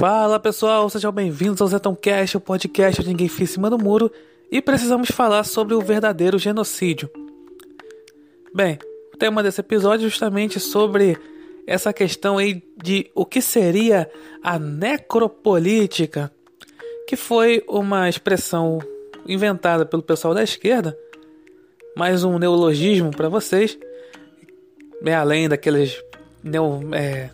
Fala pessoal, sejam bem-vindos ao Zetão o podcast de Ninguém Fica em Cima do Muro, e precisamos falar sobre o verdadeiro genocídio. Bem, o tema desse episódio é justamente sobre essa questão aí de o que seria a necropolítica, que foi uma expressão inventada pelo pessoal da esquerda, mais um neologismo para vocês, bem além daqueles neo, é,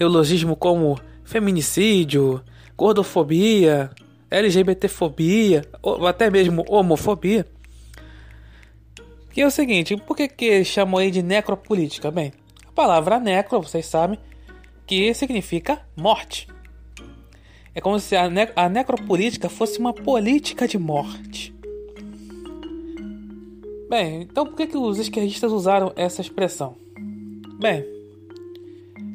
neologismo como feminicídio, gordofobia, LGBTfobia, ou até mesmo homofobia. Que é o seguinte, por que, que chamou aí de necropolítica? Bem, a palavra necro, vocês sabem, que significa morte. É como se a, ne a necropolítica fosse uma política de morte. Bem, então por que, que os esquerdistas usaram essa expressão? Bem,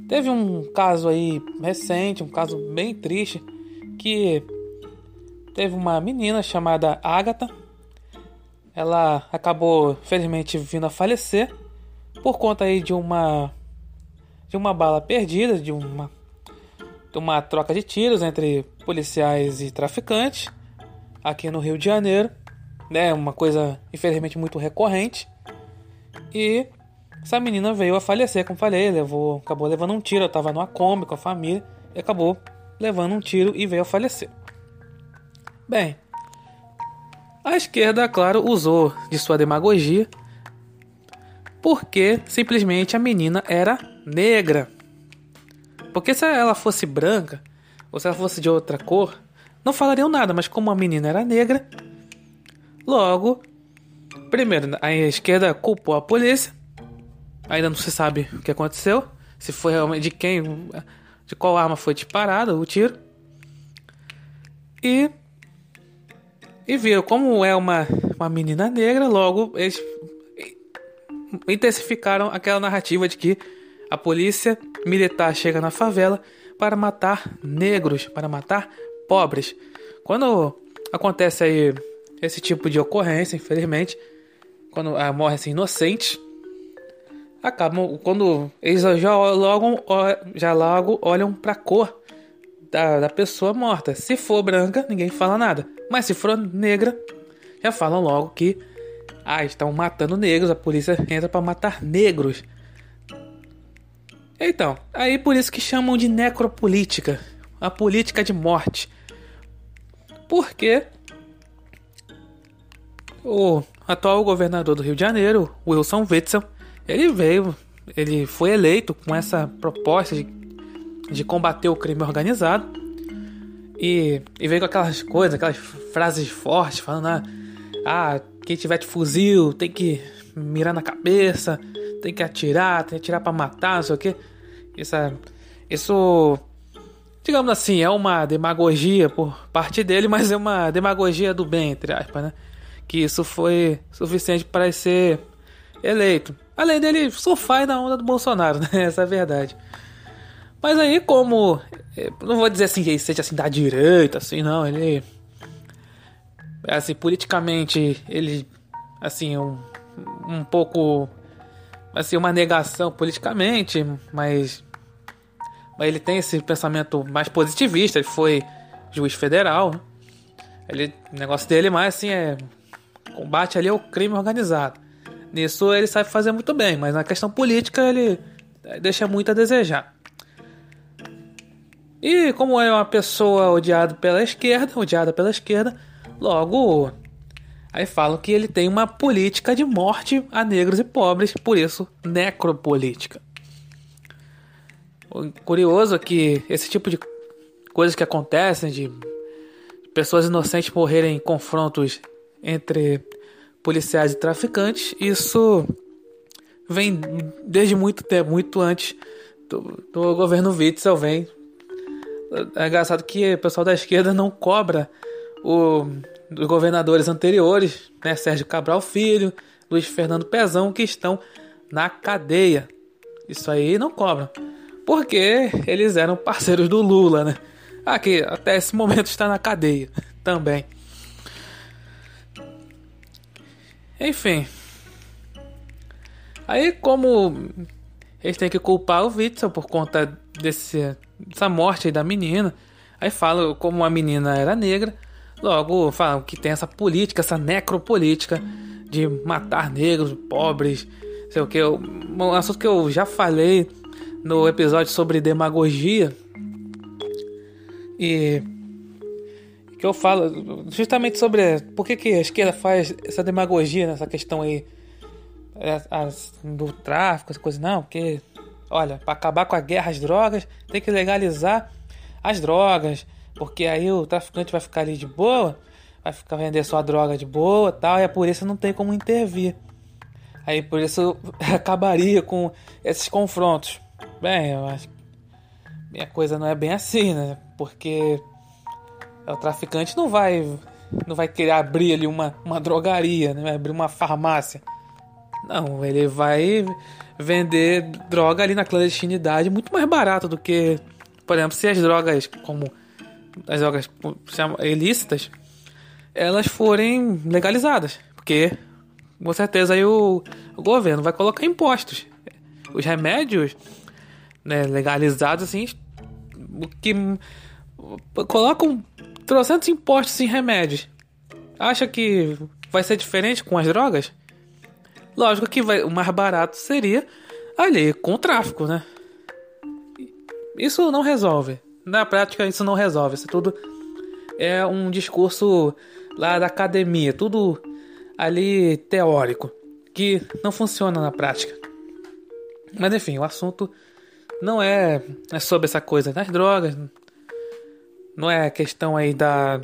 Teve um caso aí recente, um caso bem triste, que teve uma menina chamada Agatha. Ela acabou, felizmente, vindo a falecer por conta aí de uma de uma bala perdida, de uma de uma troca de tiros entre policiais e traficantes aqui no Rio de Janeiro, né? Uma coisa infelizmente muito recorrente. E essa menina veio a falecer, como falei, levou, acabou levando um tiro. Eu tava numa Kombi com a família e acabou levando um tiro e veio a falecer. Bem, a esquerda, claro, usou de sua demagogia porque simplesmente a menina era negra. Porque se ela fosse branca ou se ela fosse de outra cor, não falariam nada, mas como a menina era negra, logo, primeiro, a esquerda culpou a polícia Ainda não se sabe o que aconteceu. Se foi realmente de quem. De qual arma foi disparado o tiro. E. E viram como é uma, uma menina negra, logo eles intensificaram aquela narrativa de que a polícia militar chega na favela para matar negros, para matar pobres. Quando acontece aí esse tipo de ocorrência, infelizmente, quando ah, morre assim inocentes, acabam quando eles já logo já logo olham para cor da, da pessoa morta. Se for branca, ninguém fala nada. Mas se for negra, já falam logo que ah, estão matando negros, a polícia entra para matar negros. Então, aí por isso que chamam de necropolítica, a política de morte. Porque o atual governador do Rio de Janeiro, Wilson Witzel, ele veio, ele foi eleito com essa proposta de, de combater o crime organizado e, e veio com aquelas coisas, aquelas frases fortes, falando: ah, ah, quem tiver de fuzil tem que mirar na cabeça, tem que atirar, tem que atirar para matar, não sei o que. Isso, isso, digamos assim, é uma demagogia por parte dele, mas é uma demagogia do bem, entre aspas, né? Que isso foi suficiente para ser eleito. Além dele surfar na onda do Bolsonaro, né? Essa é a verdade. Mas aí, como. Eh, não vou dizer assim que ele seja assim da direita, assim, não. Ele. Assim, politicamente, ele. Assim, um, um pouco. Assim, uma negação politicamente, mas. Mas ele tem esse pensamento mais positivista. Ele foi juiz federal. Né? Ele, o negócio dele mais assim é. Combate ali ao crime organizado. Nisso ele sabe fazer muito bem, mas na questão política ele deixa muito a desejar. E como é uma pessoa odiada pela esquerda, odiada pela esquerda, logo aí falam que ele tem uma política de morte a negros e pobres, por isso necropolítica. O curioso é que esse tipo de coisas que acontecem de pessoas inocentes morrerem em confrontos entre policiais e traficantes, isso vem desde muito tempo, muito antes do, do governo Witzel vem. É engraçado que o pessoal da esquerda não cobra o, os governadores anteriores, né, Sérgio Cabral Filho, Luiz Fernando Pezão, que estão na cadeia. Isso aí não cobra. Porque eles eram parceiros do Lula, né? Aqui, até esse momento está na cadeia também. Enfim. Aí como eles têm que culpar o Witzel por conta desse essa morte aí da menina. Aí fala como a menina era negra, logo falam que tem essa política, essa necropolítica de matar negros, pobres, sei o que. Um assunto que eu já falei no episódio sobre demagogia. E que eu falo justamente sobre por que, que a esquerda faz essa demagogia nessa questão aí é, as, do tráfico, essa coisa, não, porque, olha, para acabar com a guerra às drogas, tem que legalizar as drogas, porque aí o traficante vai ficar ali de boa, vai ficar vender sua droga de boa tal, e é por isso não tem como intervir. Aí por isso acabaria com esses confrontos. Bem, eu acho que a coisa não é bem assim, né? Porque o traficante não vai não vai querer abrir ali uma, uma drogaria, né? vai abrir uma farmácia. Não, ele vai vender droga ali na clandestinidade muito mais barato do que, por exemplo, se as drogas como as drogas ilícitas elas forem legalizadas, porque com certeza aí o, o governo vai colocar impostos. Os remédios né, legalizados assim, que colocam trocentos impostos em remédios. Acha que vai ser diferente com as drogas? Lógico que vai, o mais barato seria ali com o tráfico, né? Isso não resolve. Na prática, isso não resolve. Isso tudo é um discurso lá da academia, tudo ali teórico, que não funciona na prática. Mas enfim, o assunto não é, é sobre essa coisa das drogas, não é questão aí da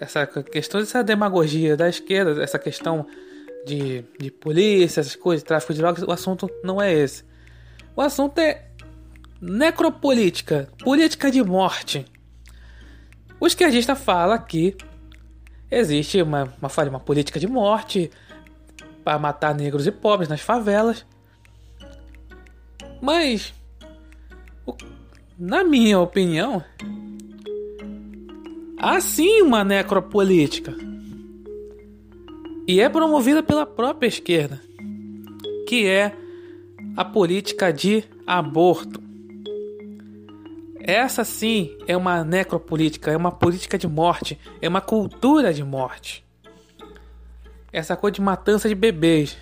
essa questão dessa demagogia da esquerda, essa questão de, de polícia, essas coisas, tráfico de drogas, o assunto não é esse. O assunto é necropolítica, política de morte. O esquerdista fala que existe uma, uma, uma política de morte para matar negros e pobres nas favelas. Mas, na minha opinião, há sim uma necropolítica. E é promovida pela própria esquerda, que é a política de aborto. Essa sim é uma necropolítica, é uma política de morte, é uma cultura de morte. Essa coisa de matança de bebês,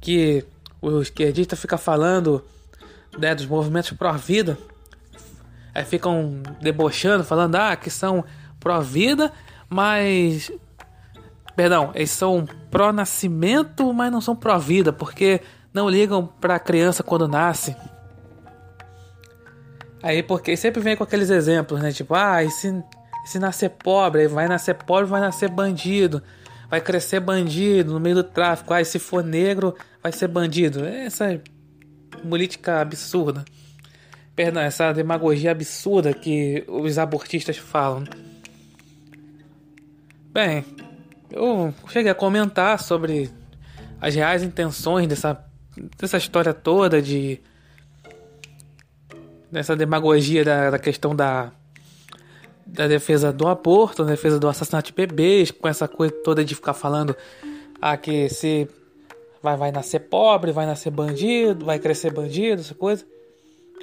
que o esquerdista fica falando né, dos movimentos pró-vida, aí ficam debochando, falando ah, que são pró-vida, mas. Perdão, eles são pró-nascimento, mas não são pró-vida, porque não ligam pra criança quando nasce. Aí, porque sempre vem com aqueles exemplos, né? Tipo, ah, e se, se nascer pobre, vai nascer pobre, vai nascer bandido vai crescer bandido no meio do tráfico. Ah, se for negro, vai ser bandido. Essa política absurda. Perdão, essa demagogia absurda que os abortistas falam. Bem, eu cheguei a comentar sobre as reais intenções dessa, dessa história toda de dessa demagogia da, da questão da da defesa do aborto, da defesa do assassinato de bebês, com essa coisa toda de ficar falando ah, que se vai, vai nascer pobre, vai nascer bandido, vai crescer bandido, essa coisa.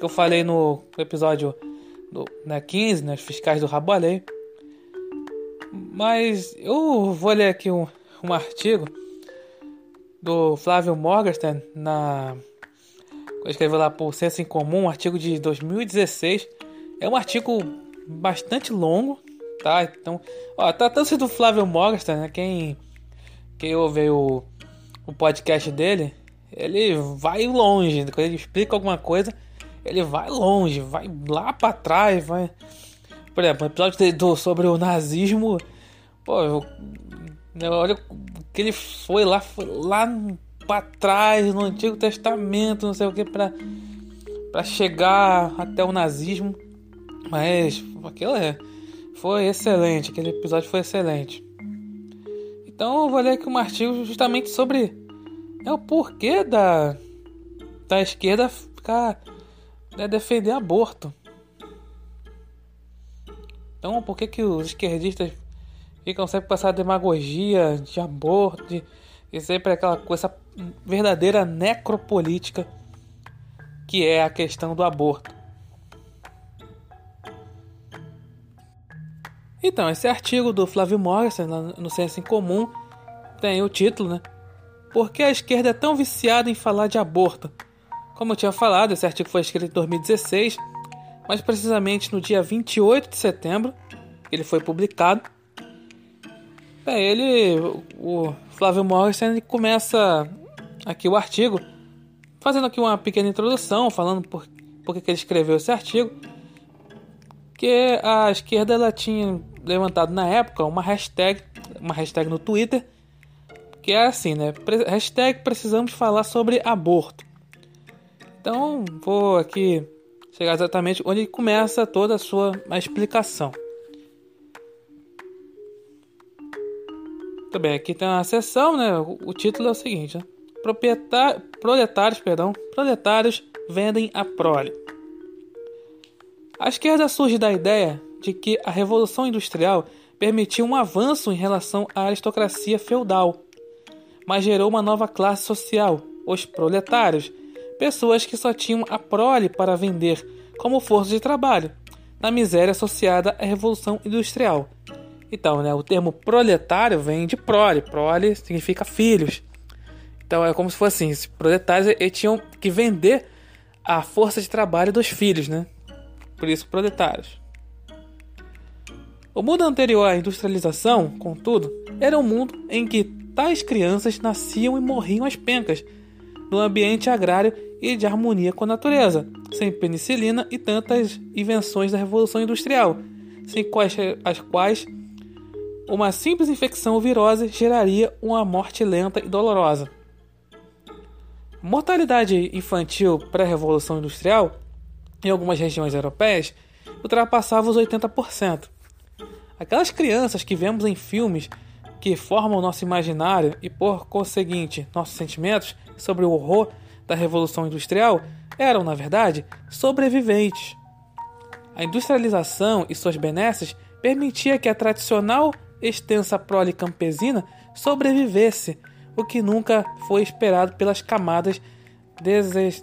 Que eu falei no episódio do, né, 15, né, fiscais do rabo alheio. Mas eu vou ler aqui um, um artigo do Flávio Morgenstern na escreveu lá por Senso em Comum, um artigo de 2016. É um artigo bastante longo, tá? Então, ó, tratando-se do Flávio Morgenstern, né? Quem, quem ouve o, o podcast dele, ele vai longe. Quando ele explica alguma coisa, ele vai longe, vai lá para trás, vai. Por exemplo, o episódio do, sobre o nazismo, pô, eu, olha que ele foi lá, foi lá para trás no Antigo Testamento, não sei o que, para para chegar até o nazismo. Mas aquilo é, foi excelente, aquele episódio foi excelente. Então eu vou ler aqui um artigo justamente sobre é o porquê da, da esquerda ficar é defender aborto. Então, por que, que os esquerdistas ficam sempre com essa demagogia de aborto, de, de sempre aquela coisa, verdadeira necropolítica que é a questão do aborto? Então, esse artigo do Flávio Morrison, no Senso em Comum, tem o título, né? Por que a esquerda é tão viciada em falar de aborto? Como eu tinha falado, esse artigo foi escrito em 2016, mas precisamente no dia 28 de setembro ele foi publicado. É, ele, o Flávio Morrison, começa aqui o artigo fazendo aqui uma pequena introdução, falando por, por que ele escreveu esse artigo. Que a esquerda ela tinha levantado na época uma hashtag, uma hashtag no Twitter, que é assim, né? Hashtag precisamos falar sobre aborto. Então vou aqui chegar exatamente onde começa toda a sua explicação. Bem, aqui tem uma seção, né? O, título é o seguinte, né? proletários, perdão, proletários vendem a prole. A esquerda surge da ideia de que a Revolução Industrial permitiu um avanço em relação à aristocracia feudal, mas gerou uma nova classe social, os proletários, pessoas que só tinham a prole para vender como força de trabalho, na miséria associada à Revolução Industrial. Então, né, o termo proletário vem de prole, prole significa filhos. Então é como se fosse assim, os proletários eles tinham que vender a força de trabalho dos filhos, né? Por isso proletários. O mundo anterior à industrialização, contudo, era um mundo em que tais crianças nasciam e morriam às pencas, no ambiente agrário e de harmonia com a natureza, sem penicilina e tantas invenções da Revolução Industrial, sem quais, as quais uma simples infecção virose geraria uma morte lenta e dolorosa. Mortalidade infantil pré-revolução industrial em algumas regiões europeias ultrapassava os 80%. Aquelas crianças que vemos em filmes que formam nosso imaginário e, por conseguinte, nossos sentimentos sobre o horror da Revolução Industrial eram, na verdade, sobreviventes. A industrialização e suas benesses permitia que a tradicional extensa prole campesina sobrevivesse o que nunca foi esperado pelas camadas deses,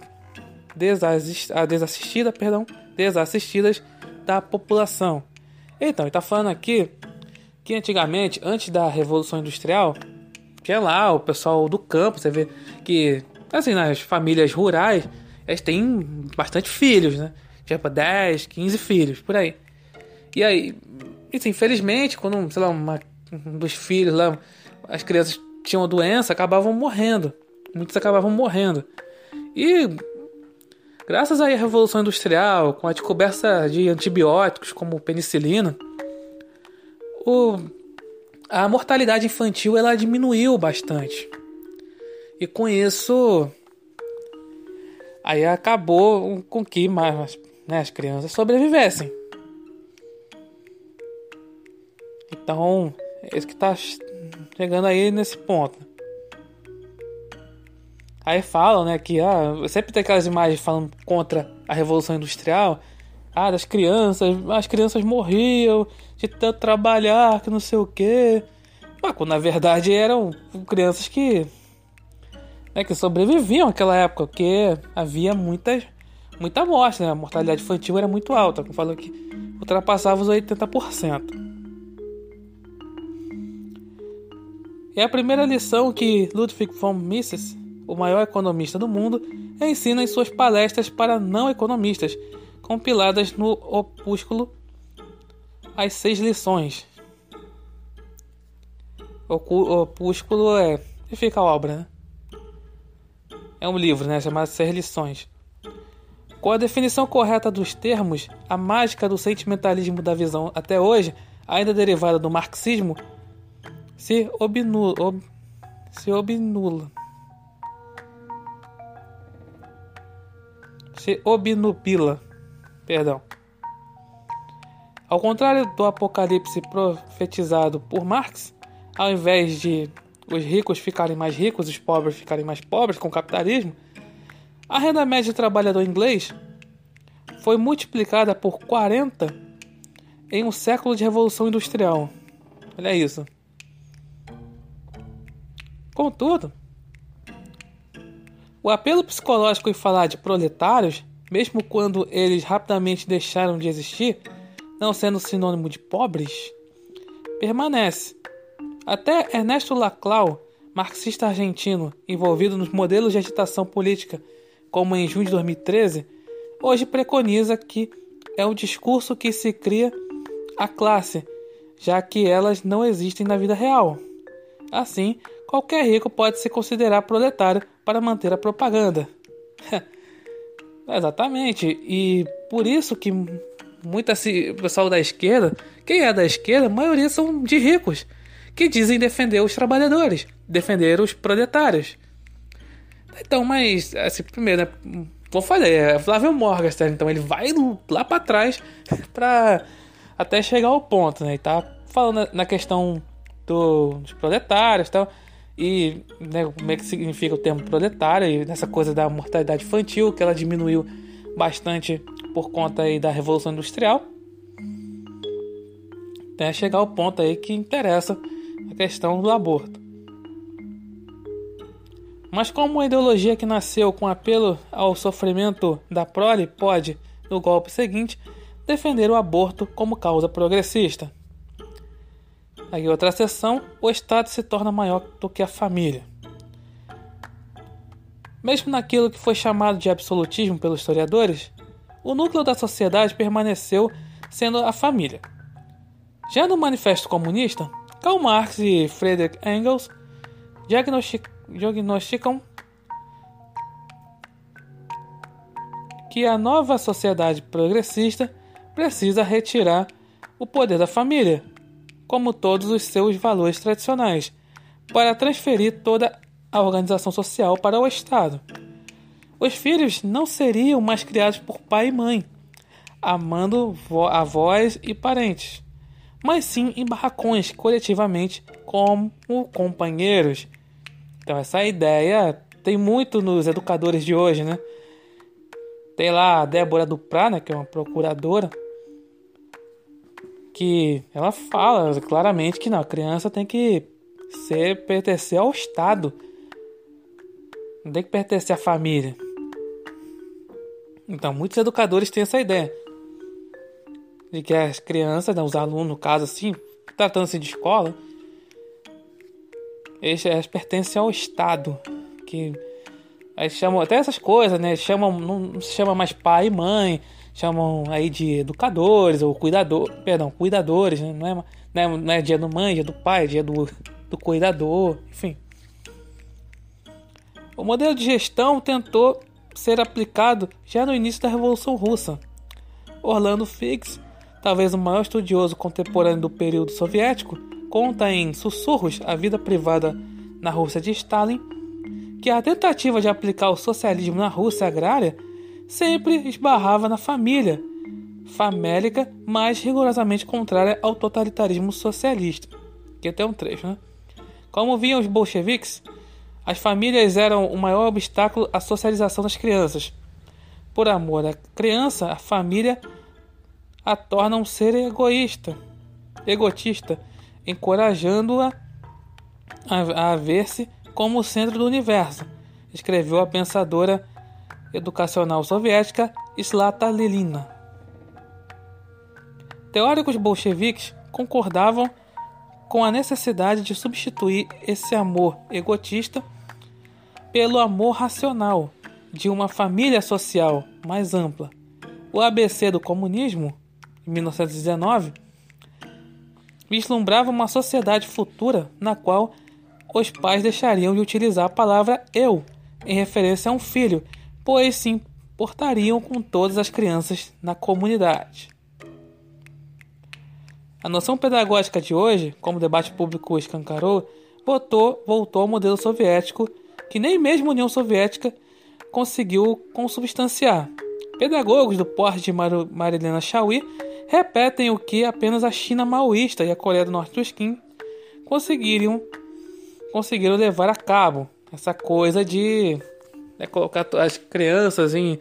desassistida, perdão, desassistidas da população. Então, ele está falando aqui que antigamente, antes da Revolução Industrial, tinha lá o pessoal do campo, você vê que, assim, nas famílias rurais, eles têm bastante filhos, né? Tipo, 10, 15 filhos, por aí. E aí, isso, infelizmente, quando, sei lá, uma, um dos filhos lá, as crianças tinham doença acabavam morrendo. Muitos acabavam morrendo. E graças à Revolução Industrial, com a descoberta de antibióticos como penicilina, o, a mortalidade infantil ela diminuiu bastante. E com isso, aí acabou com que mais, né, as crianças sobrevivessem. Então, é isso que está chegando aí nesse ponto. Aí falam, né, que ah, sempre tem aquelas imagens falando contra a Revolução Industrial. Ah, das crianças, as crianças morriam de tanto trabalhar, que não sei o quê. Mas quando na verdade eram crianças que né, que sobreviviam naquela época, porque havia muitas muita morte, né? A mortalidade infantil era muito alta, como falou que ultrapassava os 80%. É a primeira lição que Ludwig von Mises, o maior economista do mundo, ensina em suas palestras para não economistas, compiladas no opúsculo As Seis Lições. O opúsculo é. fica a obra, né? É um livro, né? Chamado Seis Lições. Com a definição correta dos termos, a mágica do sentimentalismo da visão até hoje, ainda derivada do marxismo, se obnula, ob, se obnula. Se obnupila. Perdão. Ao contrário do apocalipse profetizado por Marx, ao invés de os ricos ficarem mais ricos, os pobres ficarem mais pobres com o capitalismo, a renda média do trabalhador inglês foi multiplicada por 40 em um século de revolução industrial. Olha isso. Contudo, o apelo psicológico em falar de proletários, mesmo quando eles rapidamente deixaram de existir, não sendo sinônimo de pobres, permanece. Até Ernesto Laclau, marxista argentino envolvido nos modelos de agitação política, como em junho de 2013, hoje preconiza que é o discurso que se cria a classe, já que elas não existem na vida real. Assim, qualquer rico pode se considerar proletário para manter a propaganda. Exatamente, e por isso que muita pessoal da esquerda, quem é da esquerda, a maioria são de ricos, que dizem defender os trabalhadores, defender os proletários. Então, mas, assim, primeiro, né, vou falar, é Flávio Morgenstern, então ele vai lá para trás para até chegar ao ponto, né? E tá falando na questão do, dos proletários tal. E né, como é que significa o termo proletário e nessa coisa da mortalidade infantil, que ela diminuiu bastante por conta aí da Revolução Industrial. Até chegar ao ponto aí que interessa a questão do aborto. Mas como uma ideologia que nasceu com apelo ao sofrimento da prole pode, no golpe seguinte, defender o aborto como causa progressista? Aí outra seção, o Estado se torna maior do que a família. Mesmo naquilo que foi chamado de absolutismo pelos historiadores, o núcleo da sociedade permaneceu sendo a família. Já no Manifesto Comunista, Karl Marx e Friedrich Engels diagnosticam que a nova sociedade progressista precisa retirar o poder da família como todos os seus valores tradicionais, para transferir toda a organização social para o Estado. Os filhos não seriam mais criados por pai e mãe, amando avós e parentes, mas sim em barracões coletivamente como companheiros. Então essa ideia tem muito nos educadores de hoje, né? Tem lá a Débora Duprá, né, que é uma procuradora, que ela fala claramente que não, a criança tem que ser pertencer ao Estado. Não tem que pertencer à família. Então, muitos educadores têm essa ideia. De que as crianças, né, os alunos, no caso assim, tratando-se de escola, eles, eles pertencem ao Estado. Que chamam até essas coisas, né? Chamam, não se chama mais pai e mãe, chamam aí de educadores ou cuidador, perdão, cuidadores, né? não, é, não, é, não é dia do mãe, dia do pai, dia do, do cuidador, enfim. O modelo de gestão tentou ser aplicado já no início da Revolução Russa. Orlando Figes, talvez o maior estudioso contemporâneo do período soviético, conta em Sussurros a vida privada na Rússia de Stalin que a tentativa de aplicar o socialismo na Rússia agrária sempre esbarrava na família, famélica, mas rigorosamente contrária ao totalitarismo socialista. Que até um trecho, né? Como viam os bolcheviques, as famílias eram o maior obstáculo à socialização das crianças. Por amor à criança, a família a torna um ser egoísta, egotista, encorajando-a a, a ver-se como o centro do universo, escreveu a pensadora educacional soviética Slata Lilina. Teóricos bolcheviques concordavam com a necessidade de substituir esse amor egotista pelo amor racional de uma família social mais ampla. O ABC do comunismo, em 1919, vislumbrava uma sociedade futura na qual os pais deixariam de utilizar a palavra eu em referência a um filho pois se importariam com todas as crianças na comunidade. A noção pedagógica de hoje, como o debate público escancarou, voltou, voltou ao modelo soviético, que nem mesmo a União Soviética conseguiu consubstanciar. Pedagogos do porte de Mar Marilena Chauí repetem o que apenas a China maoísta e a Coreia do Norte dos Kim conseguiram, conseguiram levar a cabo. Essa coisa de né, colocar as crianças em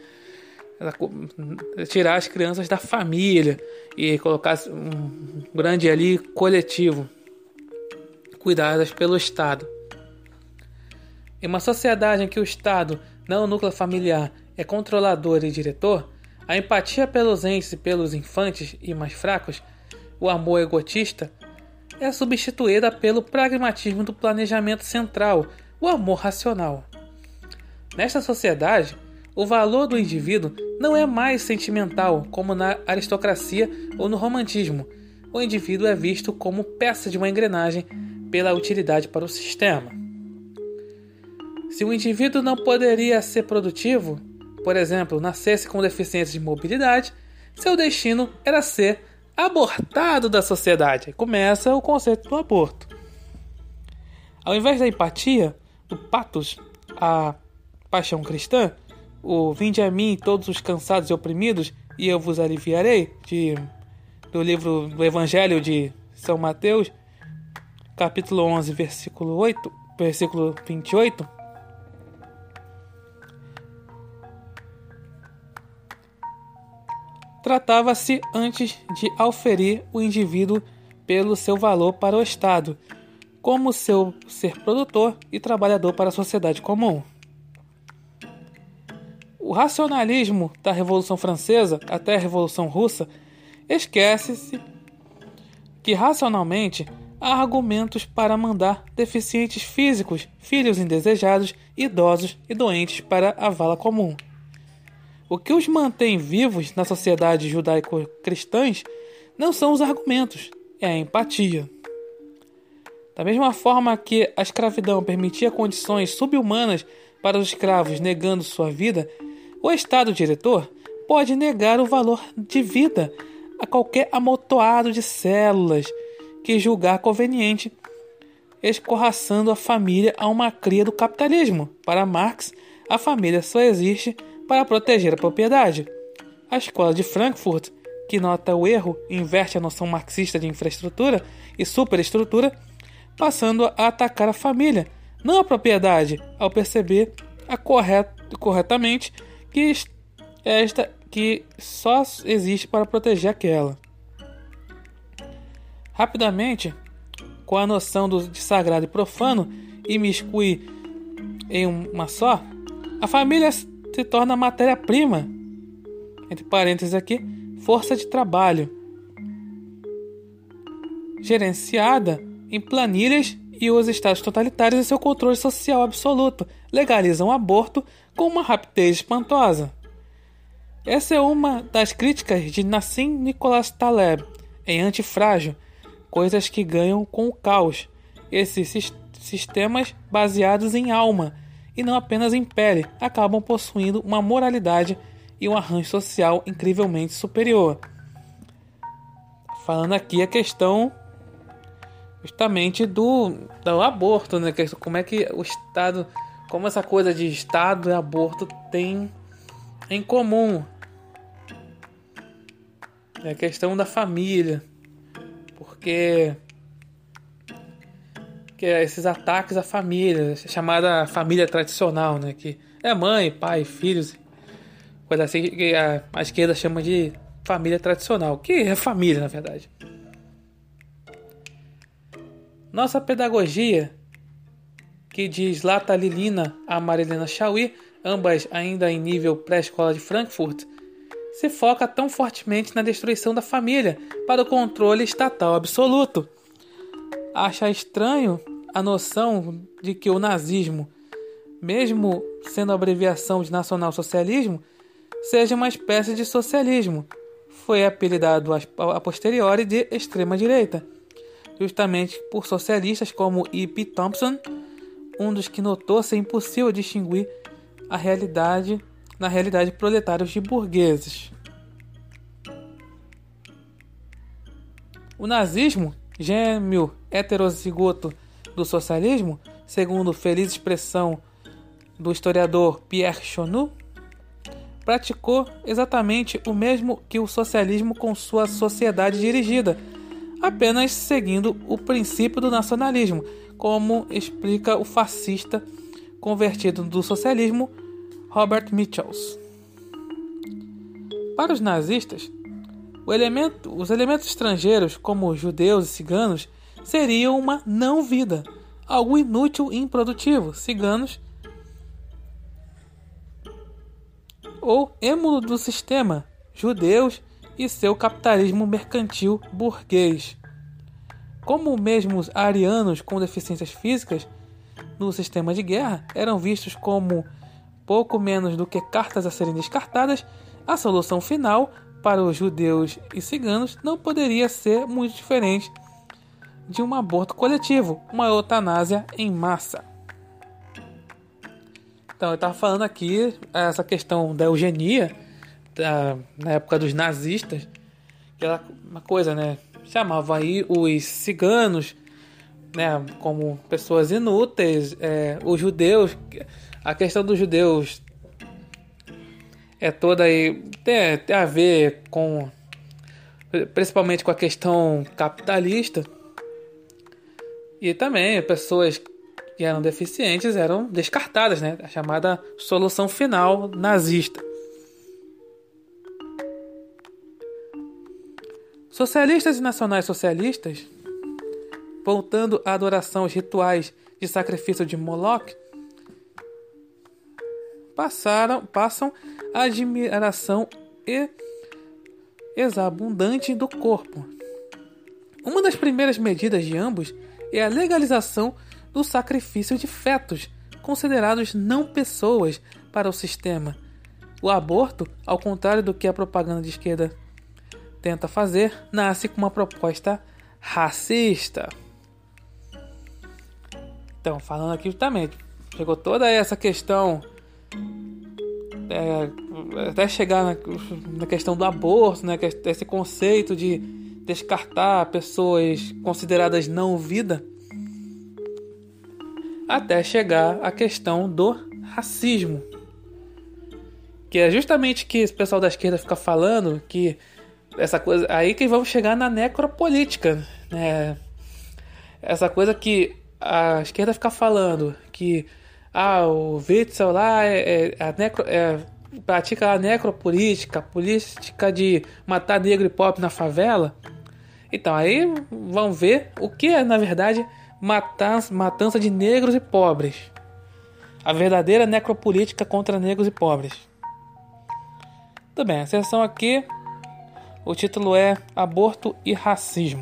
tirar as crianças da família e colocar um grande ali coletivo cuidadas pelo Estado. Em uma sociedade em que o Estado, não o núcleo familiar, é controlador e diretor, a empatia pelos entes e pelos infantes e mais fracos, o amor egotista, é substituída pelo pragmatismo do planejamento central, o amor racional. Nesta sociedade, o valor do indivíduo não é mais sentimental como na aristocracia ou no romantismo. O indivíduo é visto como peça de uma engrenagem pela utilidade para o sistema. Se o indivíduo não poderia ser produtivo, por exemplo, nascesse com deficiência de mobilidade, seu destino era ser abortado da sociedade. Começa o conceito do aborto. Ao invés da empatia, do patos, a paixão cristã, o Vinde a mim todos os cansados e oprimidos, e eu vos aliviarei, de, do livro do Evangelho de São Mateus, capítulo 11, versículo 8, versículo 28, tratava-se antes de auferir o indivíduo pelo seu valor para o Estado, como seu ser produtor e trabalhador para a sociedade comum. O racionalismo da Revolução Francesa até a Revolução Russa esquece-se que racionalmente há argumentos para mandar deficientes físicos, filhos indesejados, idosos e doentes para a vala comum. O que os mantém vivos na sociedade judaico-cristãs não são os argumentos, é a empatia. Da mesma forma que a escravidão permitia condições subhumanas para os escravos negando sua vida, o Estado diretor pode negar o valor de vida a qualquer amontoado de células que julgar conveniente, escorraçando a família a uma cria do capitalismo. Para Marx, a família só existe para proteger a propriedade. A escola de Frankfurt, que nota o erro inverte a noção marxista de infraestrutura e superestrutura, passando a atacar a família, não a propriedade, ao perceber a corret corretamente que esta que só existe para proteger aquela. Rapidamente, com a noção de sagrado e profano e miscui em uma só, a família se torna matéria-prima, entre parênteses aqui, força de trabalho, gerenciada em planilhas e os estados totalitários e seu controle social absoluto legalizam o aborto com uma rapidez espantosa. Essa é uma das críticas de Nassim Nicholas Taleb em Antifrágil, coisas que ganham com o caos. Esses sistemas baseados em alma e não apenas em pele, acabam possuindo uma moralidade e um arranjo social incrivelmente superior. Falando aqui a questão justamente do, do aborto, né? Como é que o Estado, como essa coisa de Estado e aborto tem em comum. É a questão da família. Porque que é esses ataques à família, chamada família tradicional, né? Que é mãe, pai, filhos, coisa assim que a, a esquerda chama de família tradicional, que é família, na verdade. Nossa pedagogia, que diz Lata Lilina a Marilena Chauí, ambas ainda em nível pré-escola de Frankfurt, se foca tão fortemente na destruição da família para o controle estatal absoluto acha estranho a noção de que o nazismo, mesmo sendo abreviação de nacional-socialismo, seja uma espécie de socialismo. Foi apelidado a posteriori de extrema-direita, justamente por socialistas como E.P. Thompson, um dos que notou ser impossível distinguir a realidade na realidade proletários de burgueses. O nazismo gêmeo heterozigoto do socialismo, segundo feliz expressão do historiador Pierre Chonu, praticou exatamente o mesmo que o socialismo com sua sociedade dirigida, apenas seguindo o princípio do nacionalismo, como explica o fascista convertido do socialismo Robert Michels. Para os nazistas, Elemento, os elementos estrangeiros, como judeus e ciganos, seriam uma não-vida, algo inútil e improdutivo. Ciganos ou êmulo do sistema, judeus e seu capitalismo mercantil burguês. como mesmo os arianos com deficiências físicas no sistema de guerra eram vistos como pouco menos do que cartas a serem descartadas, a solução final para os judeus e ciganos não poderia ser muito diferente de um aborto coletivo, uma eutanásia em massa. Então, eu estava falando aqui essa questão da eugenia da, na época dos nazistas, que era uma coisa, né? Chamava aí os ciganos, né, como pessoas inúteis, é, os judeus, a questão dos judeus é toda aí tem, tem a ver com principalmente com a questão capitalista e também pessoas que eram deficientes eram descartadas, né? A chamada solução final nazista. Socialistas e nacionais socialistas, voltando à adoração aos rituais de sacrifício de Moloch, passaram, passam a admiração e exabundante do corpo. Uma das primeiras medidas de ambos é a legalização do sacrifício de fetos, considerados não pessoas para o sistema. O aborto, ao contrário do que a propaganda de esquerda tenta fazer, nasce com uma proposta racista. Então, falando aqui justamente, chegou toda essa questão é, até chegar na, na, questão do aborto, né, esse conceito de descartar pessoas consideradas não vida até chegar à questão do racismo. Que é justamente que esse pessoal da esquerda fica falando que essa coisa aí que vamos chegar na necropolítica, né? Essa coisa que a esquerda fica falando que ah, o Witzel lá é, é, a necro, é, pratica a necropolítica, política de matar negro e pobre na favela. Então aí vão ver o que é na verdade matança, matança de negros e pobres. A verdadeira necropolítica contra negros e pobres. Tudo bem, a sessão aqui, o título é Aborto e Racismo.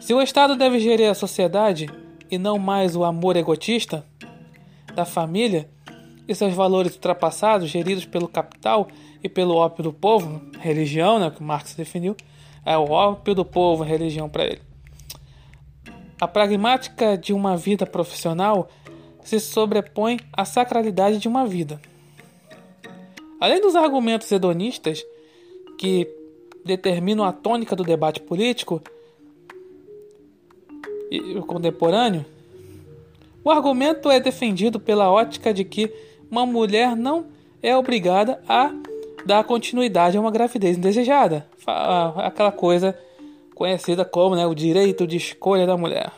Se o Estado deve gerir a sociedade e não mais o amor egotista da família e seus valores ultrapassados, geridos pelo capital e pelo ópio do povo, religião, né, que Marx definiu, é o ópio do povo, religião para ele. A pragmática de uma vida profissional se sobrepõe à sacralidade de uma vida. Além dos argumentos hedonistas que determinam a tônica do debate político e contemporâneo, o argumento é defendido pela ótica de que uma mulher não é obrigada a dar continuidade a uma gravidez indesejada. Aquela coisa conhecida como né, o direito de escolha da mulher.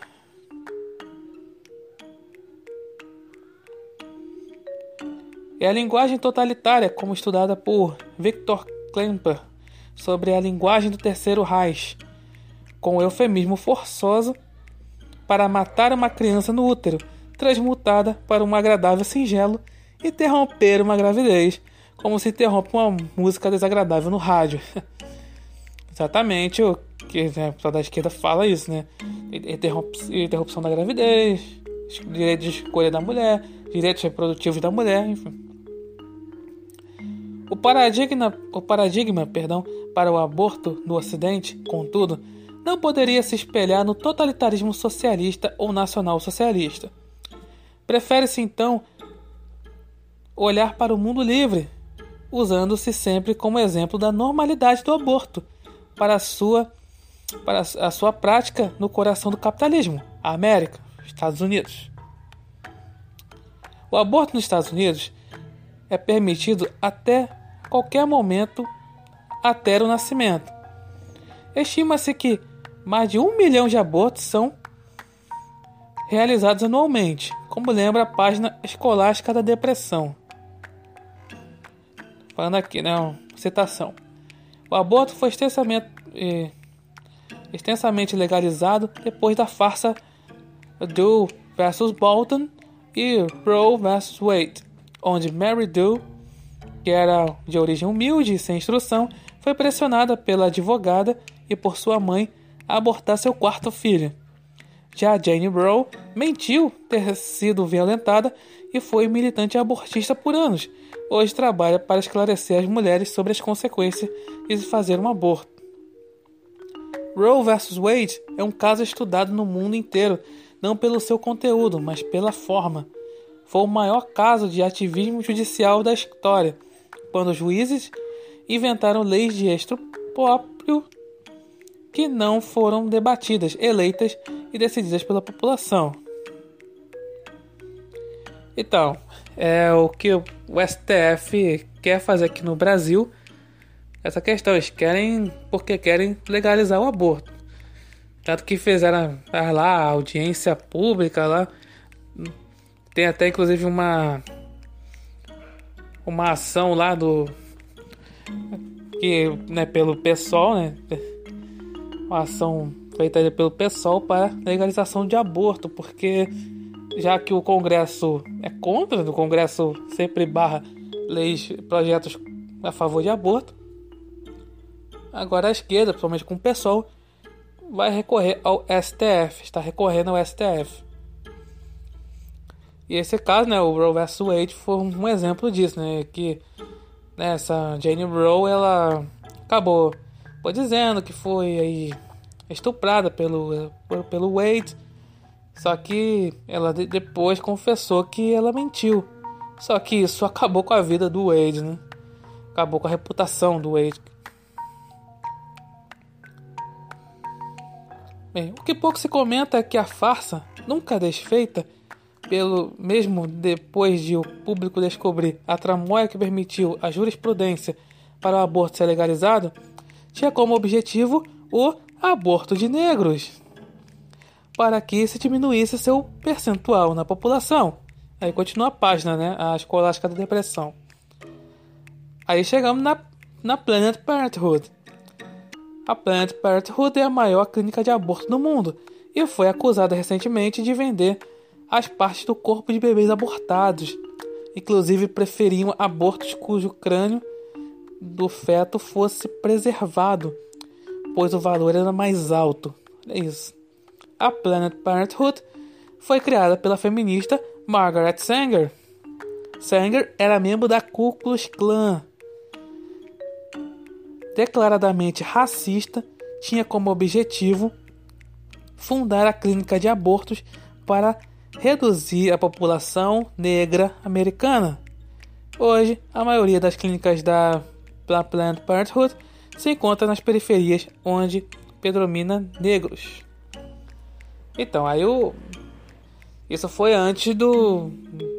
É a linguagem totalitária, como estudada por Victor Klemper sobre a linguagem do Terceiro Reich, com o eufemismo forçoso para matar uma criança no útero, transmutada para um agradável singelo interromper uma gravidez, como se interrompe uma música desagradável no rádio. Exatamente o que né, o pessoal da esquerda fala isso, né? interrupção da gravidez, direito de escolha da mulher, direitos reprodutivos da mulher, enfim. O paradigma, o paradigma perdão, para o aborto no Ocidente, contudo, não poderia se espelhar no totalitarismo socialista ou nacional-socialista. Prefere-se então olhar para o mundo livre, usando-se sempre como exemplo da normalidade do aborto para a sua para a sua prática no coração do capitalismo, a América, Estados Unidos. O aborto nos Estados Unidos é permitido até qualquer momento até o nascimento. Estima-se que mais de um milhão de abortos são realizados anualmente, como lembra a página escolástica da depressão. Falando aqui, né? Uma citação. O aborto foi extensamente, eh, extensamente legalizado depois da farsa Doe versus Bolton e Roe versus Wade, onde Mary Doe, que era de origem humilde e sem instrução, foi pressionada pela advogada e por sua mãe a abortar seu quarto filho. Já Jane Brown mentiu ter sido violentada e foi militante abortista por anos. Hoje trabalha para esclarecer as mulheres sobre as consequências de fazer um aborto. Roe vs. Wade é um caso estudado no mundo inteiro, não pelo seu conteúdo, mas pela forma. Foi o maior caso de ativismo judicial da história, quando os juízes inventaram leis de estupro que não foram debatidas, eleitas e decididas pela população. Então, é o que o STF quer fazer aqui no Brasil essa questão. Eles querem, porque querem legalizar o aborto. Tanto que fizeram lá a audiência pública lá. Tem até inclusive uma uma ação lá do que né, pelo PSOL, né? Uma ação feita pelo PSOL para legalização de aborto, porque já que o Congresso é contra, o Congresso sempre barra leis, projetos a favor de aborto, Agora a esquerda, principalmente com o PSOL, vai recorrer ao STF, está recorrendo ao STF. E esse caso, né, o Roe vs Wade foi um exemplo disso, né, que né, essa Jane Roe, ela acabou foi dizendo que foi aí estuprada pelo, pelo Wade, só que ela depois confessou que ela mentiu. Só que isso acabou com a vida do Wade, né? Acabou com a reputação do Wade. Bem, o que pouco se comenta é que a farsa, nunca desfeita, pelo mesmo depois de o público descobrir a tramóia que permitiu a jurisprudência para o aborto ser legalizado, tinha como objetivo o aborto de negros, para que se diminuísse seu percentual na população. Aí continua a página, né? A escolástica da depressão. Aí chegamos na, na Planet Parenthood. A Planned Parenthood é a maior clínica de aborto do mundo e foi acusada recentemente de vender as partes do corpo de bebês abortados. Inclusive preferiam abortos cujo crânio do feto fosse preservado, pois o valor era mais alto. É isso. A Planned Parenthood foi criada pela feminista Margaret Sanger. Sanger era membro da Ku Klux Klan declaradamente racista, tinha como objetivo fundar a clínica de abortos para reduzir a população negra americana. Hoje, a maioria das clínicas da Planned Parenthood se encontra nas periferias onde predomina negros. Então, aí o isso foi antes do,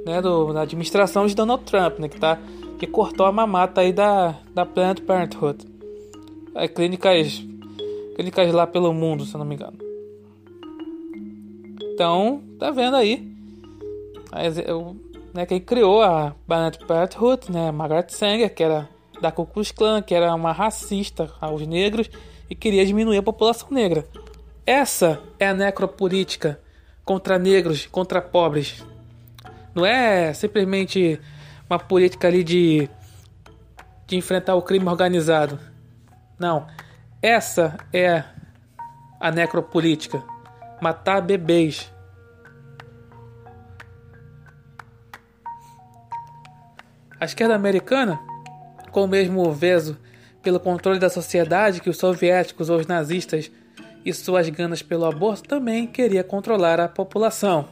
né, do da administração de Donald Trump, né, que tá que cortou a mamata aí da da Planned Parenthood é, clínicas, clínicas lá pelo mundo, se não me engano. Então, tá vendo aí. Eu, né, quem criou a Planet Parenthood, né, Margaret Sanger, que era da Ku Klux Klan, que era uma racista aos negros e queria diminuir a população negra. Essa é a necropolítica contra negros, contra pobres. Não é simplesmente uma política ali de, de enfrentar o crime organizado. Não. Essa é a necropolítica. Matar bebês. A esquerda americana, com o mesmo veso pelo controle da sociedade que os soviéticos ou os nazistas e suas ganas pelo aborto, também queria controlar a população.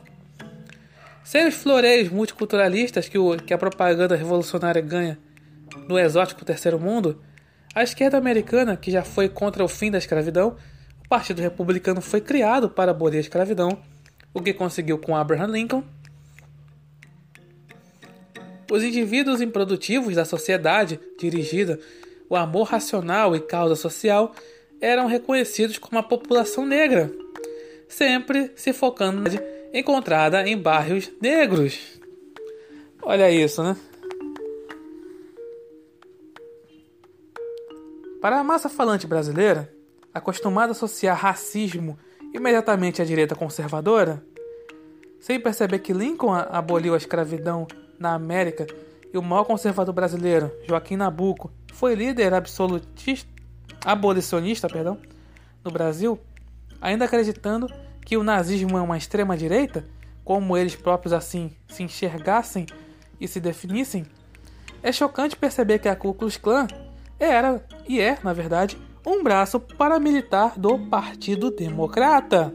Sem os floreios multiculturalistas que, o, que a propaganda revolucionária ganha no exótico terceiro mundo, a esquerda americana, que já foi contra o fim da escravidão, o Partido Republicano foi criado para abolir a escravidão, o que conseguiu com Abraham Lincoln. Os indivíduos improdutivos da sociedade dirigida, o amor racional e causa social eram reconhecidos como a população negra, sempre se focando na encontrada em bairros negros. Olha isso, né? Para a massa falante brasileira, acostumada a associar racismo imediatamente à direita conservadora, sem perceber que Lincoln aboliu a escravidão na América e o maior conservador brasileiro, Joaquim Nabuco, foi líder absolutista, abolicionista perdão, no Brasil, ainda acreditando que o nazismo é uma extrema-direita, como eles próprios assim se enxergassem e se definissem, é chocante perceber que a Ku Klux Klan era, e é, na verdade, um braço paramilitar do Partido Democrata,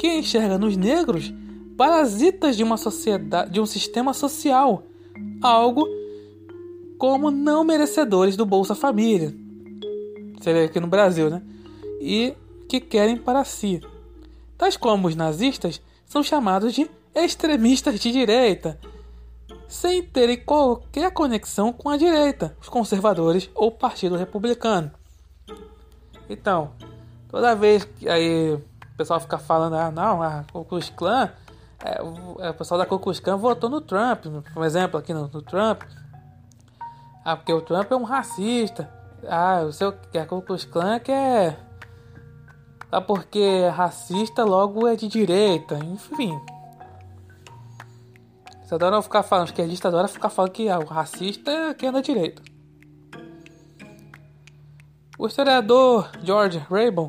que enxerga nos negros parasitas de uma sociedade, de um sistema social, algo como não merecedores do Bolsa Família. Seria aqui no Brasil, né? E que querem para si. Tais como os nazistas são chamados de extremistas de direita, sem terem qualquer conexão com a direita, os conservadores ou o Partido Republicano. Então, toda vez que aí o pessoal fica falando, ah, não, a Klux Klan, é, o, é, o pessoal da Klux Klan votou no Trump, por exemplo, aqui no, no Trump. Ah, porque o Trump é um racista. Ah, o seu que a Klux Klan que é ah, porque racista, logo é de direita, enfim. Você adora ficar falando, esquerdista adora ficar falando que ah, o racista é quem é da direita. O historiador George Raybon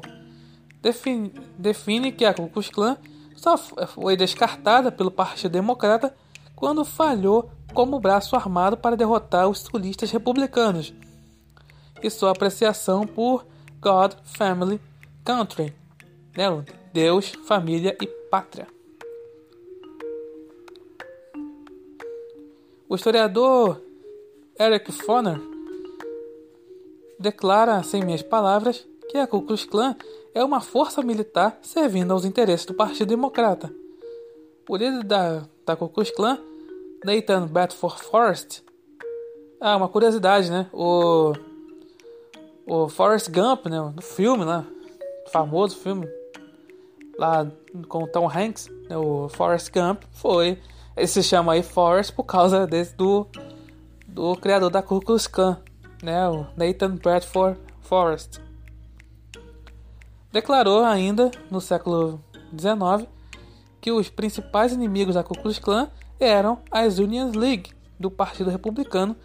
define, define que a Ku Klux Klan só foi descartada pelo Partido Democrata quando falhou como braço armado para derrotar os sulistas republicanos e sua apreciação por God, Family, Country, né? Deus, família e pátria. O historiador Eric Foner declara, sem minhas palavras, que a Ku Klux Klan é uma força militar servindo aos interesses do Partido Democrata. O líder da, da Ku Klux Klan, Nathan Bedford Forrest, ah, uma curiosidade, né? O, o Forrest Gump, né? Do filme lá, famoso filme, lá com o Tom Hanks, né? o Forrest Gump, foi ele se chama aí Forrest por causa desse, do, do criador da Ku Klux Klan, né, o Nathan Bradford Forrest. Declarou ainda no século XIX que os principais inimigos da Ku Klux Klan eram as Union League do Partido Republicano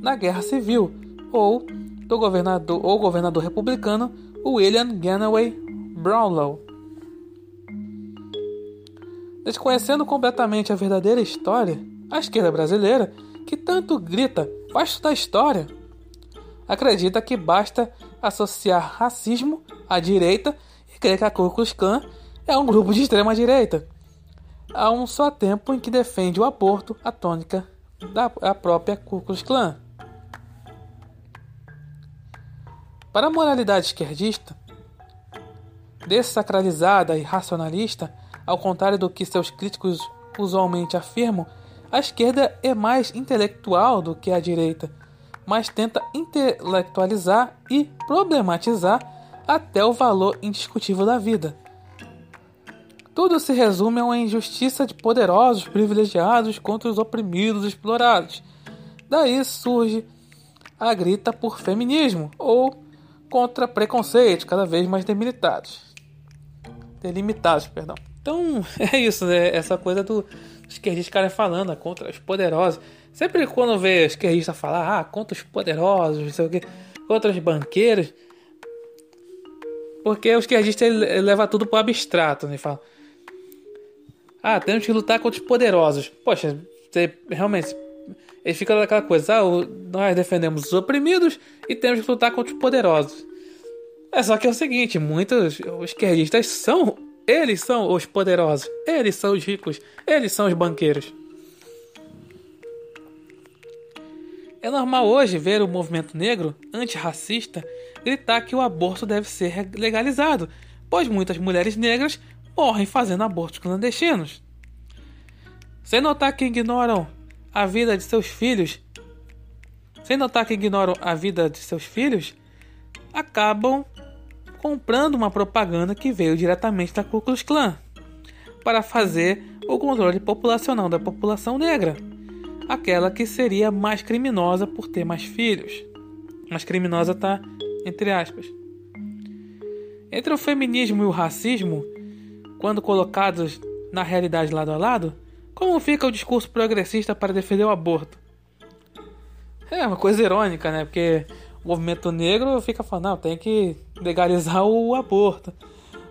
na Guerra Civil ou do governador ou governador republicano William Ganaway Brownlow. Desconhecendo completamente a verdadeira história, a esquerda brasileira, que tanto grita, vai estudar história, acredita que basta associar racismo à direita e crer que a Ku Klux Klan é um grupo de extrema direita. Há um só tempo em que defende o aborto, a tônica da própria Ku Klux Klan. Para a moralidade esquerdista, dessacralizada e racionalista, ao contrário do que seus críticos usualmente afirmam, a esquerda é mais intelectual do que a direita, mas tenta intelectualizar e problematizar até o valor indiscutível da vida. Tudo se resume a uma injustiça de poderosos privilegiados contra os oprimidos explorados. Daí surge a grita por feminismo ou contra preconceitos cada vez mais delimitados. Delimitados, perdão. Então, é isso, né? Essa coisa do esquerdista cara falando contra os poderosos. Sempre quando vê esquerdista falar, ah, contra os poderosos, não sei o quê, contra os banqueiros. Porque o esquerdista ele, ele leva tudo pro abstrato, né? Fala, ah, temos que lutar contra os poderosos. Poxa, você realmente. Ele fica naquela coisa, ah, nós defendemos os oprimidos e temos que lutar contra os poderosos. É só que é o seguinte, muitos esquerdistas são eles são os poderosos, eles são os ricos, eles são os banqueiros. É normal hoje ver o movimento negro antirracista gritar que o aborto deve ser legalizado, pois muitas mulheres negras morrem fazendo abortos clandestinos. Sem notar que ignoram a vida de seus filhos, sem notar que ignoram a vida de seus filhos, acabam comprando uma propaganda que veio diretamente da Ku Klux Klan para fazer o controle populacional da população negra, aquela que seria mais criminosa por ter mais filhos. Mais criminosa tá entre aspas. Entre o feminismo e o racismo, quando colocados na realidade lado a lado, como fica o discurso progressista para defender o aborto? É uma coisa irônica, né? Porque o movimento negro fica falando, não, tem que legalizar o aborto.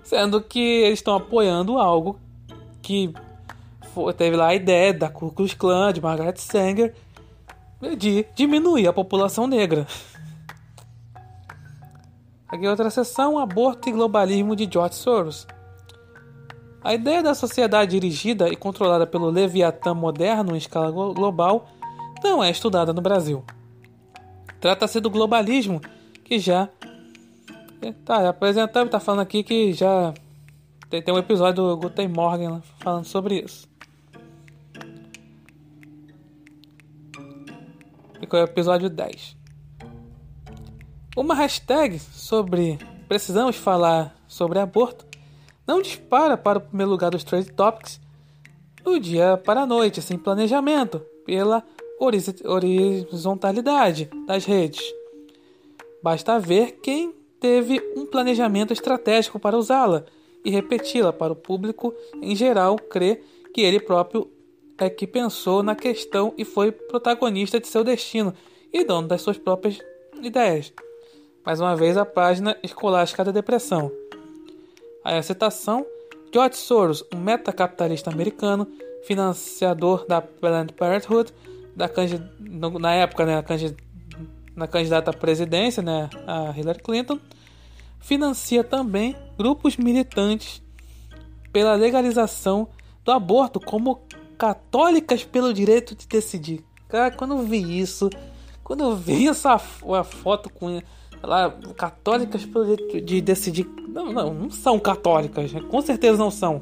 Sendo que eles estão apoiando algo que teve lá a ideia da Ku Klux Klan, de Margaret Sanger, de diminuir a população negra. Aqui outra seção, aborto e globalismo de George Soros. A ideia da sociedade dirigida e controlada pelo Leviatã moderno em escala global não é estudada no Brasil. Trata-se do globalismo que já tá apresentando, tá falando aqui que já tem, tem um episódio do Guten Morgen falando sobre isso. E é o episódio 10. Uma hashtag sobre precisamos falar sobre aborto não dispara para o primeiro lugar dos Trade Topics do dia para a noite, sem planejamento, pela horizontalidade das redes. Basta ver quem teve um planejamento estratégico para usá-la e repeti-la para o público em geral crer que ele próprio é que pensou na questão e foi protagonista de seu destino e dono das suas próprias ideias. Mais uma vez a página escolástica da depressão. A citação: George Soros, um metacapitalista americano, financiador da Planned Parenthood, da na época, né, na candidata à presidência, né, a Hillary Clinton, financia também grupos militantes pela legalização do aborto como católicas pelo direito de decidir. Cara, quando eu vi isso, quando eu vi essa foto com lá, católicas pelo direito de decidir. Não, não, não são católicas. Com certeza não são.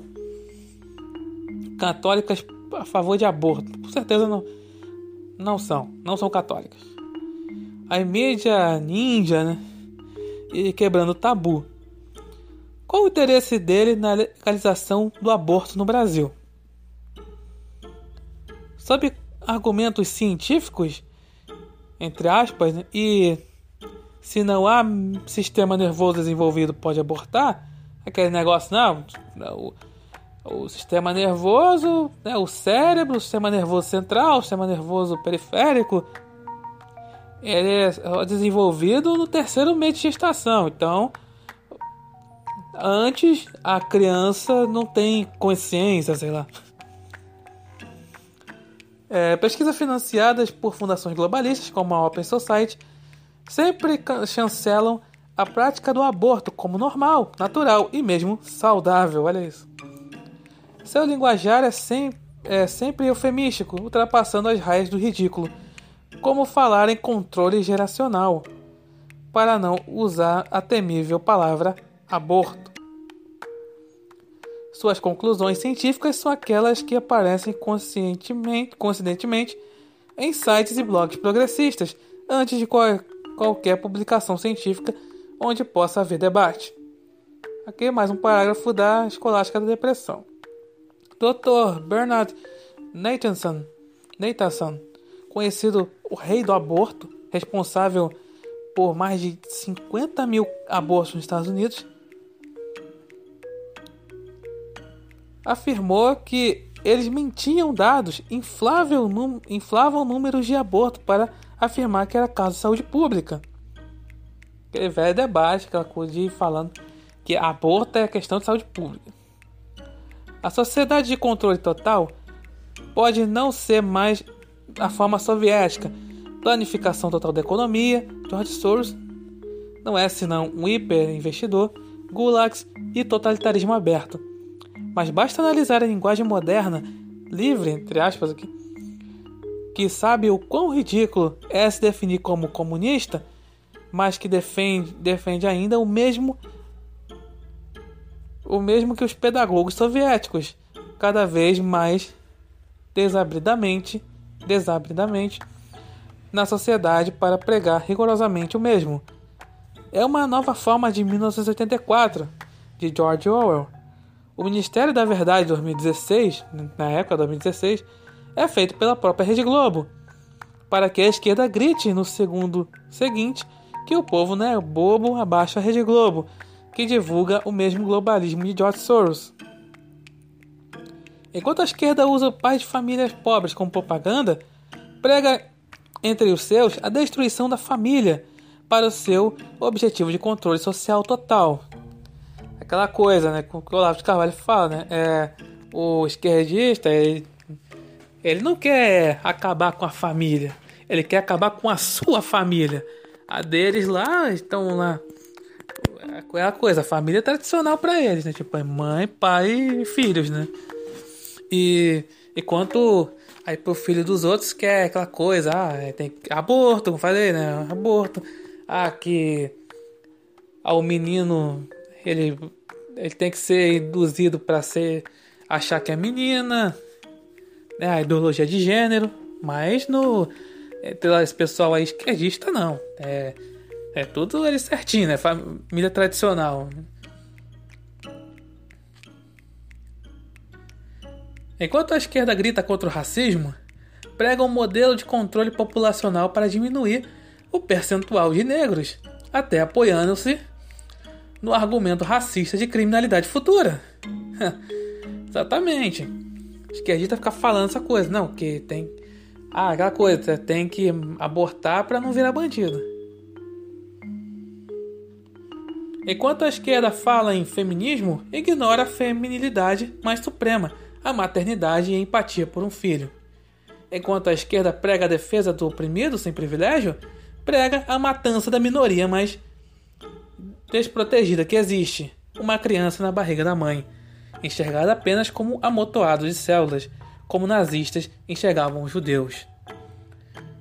Católicas a favor de aborto. Com certeza não. Não são. Não são católicas. A mídia ninja, né? E quebrando o tabu. Qual o interesse dele na legalização do aborto no Brasil? Sob argumentos científicos, entre aspas, né? e se não há sistema nervoso desenvolvido, pode abortar. Aquele negócio, não. O, o sistema nervoso, né, o cérebro, o sistema nervoso central, o sistema nervoso periférico, ele é desenvolvido no terceiro mês de gestação. Então, antes a criança não tem consciência, sei lá. É, pesquisas financiadas por fundações globalistas como a Open Society sempre chancelam a prática do aborto como normal, natural e mesmo saudável. Olha isso. Seu linguajar é, sem, é sempre eufemístico, ultrapassando as raias do ridículo, como falar em controle geracional, para não usar a temível palavra aborto. Suas conclusões científicas são aquelas que aparecem coincidentemente em sites e blogs progressistas, antes de qualquer qualquer publicação científica onde possa haver debate. Aqui mais um parágrafo da Escolástica da Depressão. Dr. Bernard Nathanson, Nathanson, conhecido o rei do aborto, responsável por mais de 50 mil abortos nos Estados Unidos, afirmou que eles mentiam dados, inflavam, inflavam números de aborto para afirmar que era caso de saúde pública. Aquele velho debate, aquela coisa de falando que aborto é questão de saúde pública. A sociedade de controle total pode não ser mais a forma soviética, planificação total da economia, George Soros não é senão um hiperinvestidor, gulags e totalitarismo aberto. Mas basta analisar a linguagem moderna, livre, entre aspas aqui, que sabe o quão ridículo é se definir como comunista, mas que defende, defende ainda o mesmo o mesmo que os pedagogos soviéticos, cada vez mais desabridamente, desabridamente na sociedade para pregar rigorosamente o mesmo. É uma nova forma de 1984 de George Orwell. O Ministério da Verdade de 2016, na época de 2016, é feito pela própria Rede Globo, para que a esquerda grite no segundo seguinte que o povo não é bobo abaixo a Rede Globo, que divulga o mesmo globalismo de George Soros. Enquanto a esquerda usa pais de famílias pobres como propaganda, prega entre os seus a destruição da família para o seu objetivo de controle social total. Aquela coisa, né? Com que o Olavo de Carvalho fala, né? É, o esquerdista, ele, ele não quer acabar com a família. Ele quer acabar com a sua família. A deles lá estão lá. É a coisa, a família tradicional para eles, né? Tipo, é mãe, pai e filhos, né? E enquanto aí pro filho dos outros quer aquela coisa, ah, é, tem aborto, como falei, né? Aborto. Ah, que ao menino ele ele tem que ser induzido para ser achar que é menina, né? A ideologia de gênero, mas no esse pessoal aí esquerdista não. É, é tudo ele certinho, né? Família tradicional. Enquanto a esquerda grita contra o racismo, prega um modelo de controle populacional para diminuir o percentual de negros, até apoiando-se no argumento racista de criminalidade futura. Exatamente. A esquerdista fica falando essa coisa, não, que tem ah, aquela coisa, tem que abortar para não virar bandido. Enquanto a esquerda fala em feminismo, ignora a feminilidade mais suprema, a maternidade e a empatia por um filho. Enquanto a esquerda prega a defesa do oprimido sem privilégio, prega a matança da minoria mais desprotegida que existe, uma criança na barriga da mãe, enxergada apenas como amontoado de células, como nazistas enxergavam os judeus.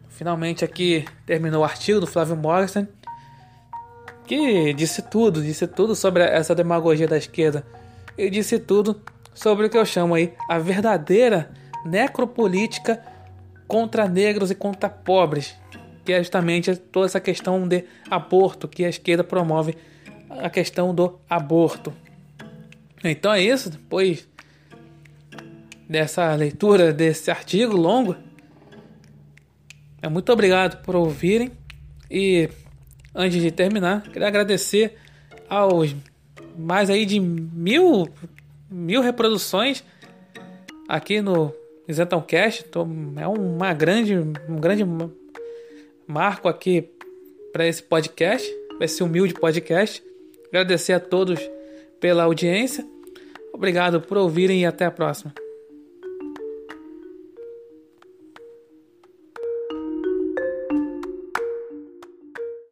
Finalmente aqui terminou o artigo do Flávio Morrison, que disse tudo, disse tudo sobre essa demagogia da esquerda. E disse tudo sobre o que eu chamo aí a verdadeira necropolítica contra negros e contra pobres, que é justamente toda essa questão de aborto que a esquerda promove a questão do aborto. Então é isso, depois dessa leitura desse artigo longo. É, muito obrigado por ouvirem e antes de terminar, queria agradecer aos mais aí de mil, mil reproduções aqui no Isentão Cast. é uma grande, um grande marco aqui para esse podcast, esse humilde podcast. Agradecer a todos pela audiência. Obrigado por ouvirem e até a próxima.